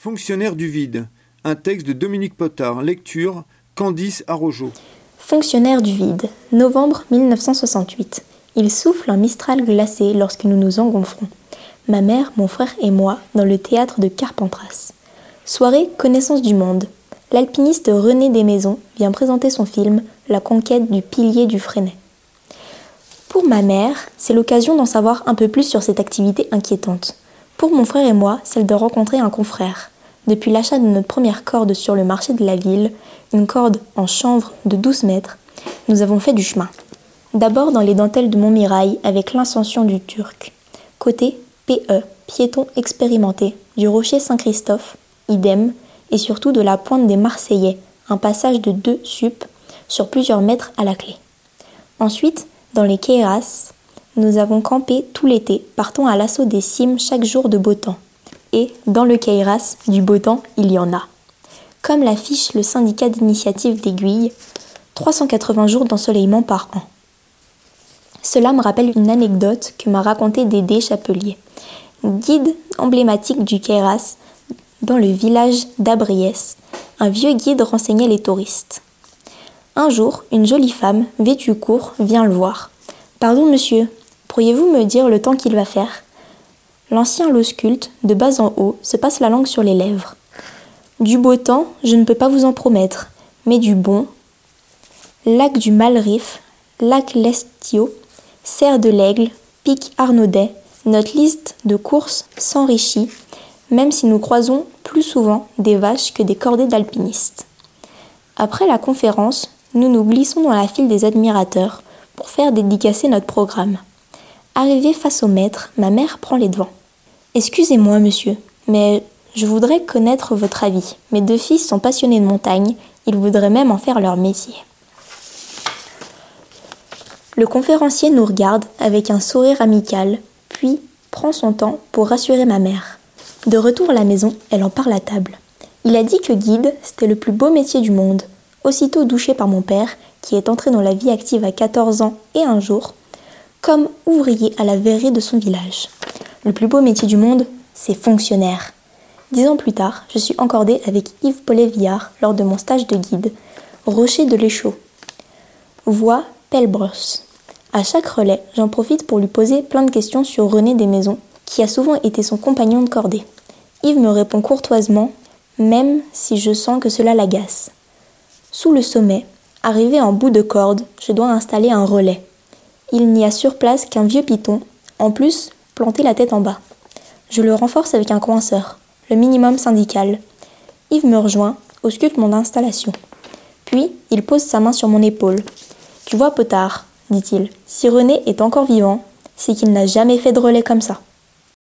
Fonctionnaire du vide. Un texte de Dominique Potard. Lecture Candice Arrojo. Fonctionnaire du vide. Novembre 1968. Il souffle un mistral glacé lorsque nous nous engouffrons. Ma mère, mon frère et moi dans le théâtre de Carpentras. Soirée Connaissance du monde. L'alpiniste René Desmaisons vient présenter son film La conquête du pilier du Freinet. Pour ma mère, c'est l'occasion d'en savoir un peu plus sur cette activité inquiétante. Pour mon frère et moi, celle de rencontrer un confrère. Depuis l'achat de notre première corde sur le marché de la ville, une corde en chanvre de 12 mètres, nous avons fait du chemin. D'abord dans les dentelles de Montmirail avec l'incension du Turc. Côté PE, piéton expérimenté, du rocher Saint-Christophe, idem, et surtout de la pointe des Marseillais, un passage de deux sup sur plusieurs mètres à la clé. Ensuite, dans les Keiras, nous avons campé tout l'été, partant à l'assaut des cimes chaque jour de beau temps. Et, dans le Kairas, du beau temps, il y en a. Comme l'affiche le syndicat d'initiative d'aiguille, 380 jours d'ensoleillement par an. Cela me rappelle une anecdote que m'a racontée Dédé Chapelier, guide emblématique du Kairas dans le village d'Abriès. Un vieux guide renseignait les touristes. Un jour, une jolie femme, vêtue court, vient le voir. Pardon, monsieur, Pourriez-vous me dire le temps qu'il va faire? L'ancien l'ausculte, de bas en haut, se passe la langue sur les lèvres. Du beau temps, je ne peux pas vous en promettre, mais du bon. Lac du Malrif, lac Lestio, serre de l'Aigle, pic Arnaudet, notre liste de courses s'enrichit, même si nous croisons plus souvent des vaches que des cordées d'alpinistes. Après la conférence, nous nous glissons dans la file des admirateurs pour faire dédicacer notre programme. Arrivé face au maître, ma mère prend les devants. Excusez-moi, monsieur, mais je voudrais connaître votre avis. Mes deux fils sont passionnés de montagne, ils voudraient même en faire leur métier. Le conférencier nous regarde avec un sourire amical, puis prend son temps pour rassurer ma mère. De retour à la maison, elle en parle à table. Il a dit que guide, c'était le plus beau métier du monde. Aussitôt douché par mon père, qui est entré dans la vie active à 14 ans et un jour, comme ouvrier à la verrerie de son village. Le plus beau métier du monde, c'est fonctionnaire. Dix ans plus tard, je suis encordée avec Yves Paulet-Villard lors de mon stage de guide, Rocher de l'Échaud. Voix Pelbros. À chaque relais, j'en profite pour lui poser plein de questions sur René Desmaisons, qui a souvent été son compagnon de cordée. Yves me répond courtoisement, même si je sens que cela l'agace. Sous le sommet, arrivé en bout de corde, je dois installer un relais. Il n'y a sur place qu'un vieux piton, en plus planté la tête en bas. Je le renforce avec un coinceur, le minimum syndical. Yves me rejoint, ausculte mon installation. Puis, il pose sa main sur mon épaule. Tu vois, Potard, dit-il, si René est encore vivant, c'est qu'il n'a jamais fait de relais comme ça.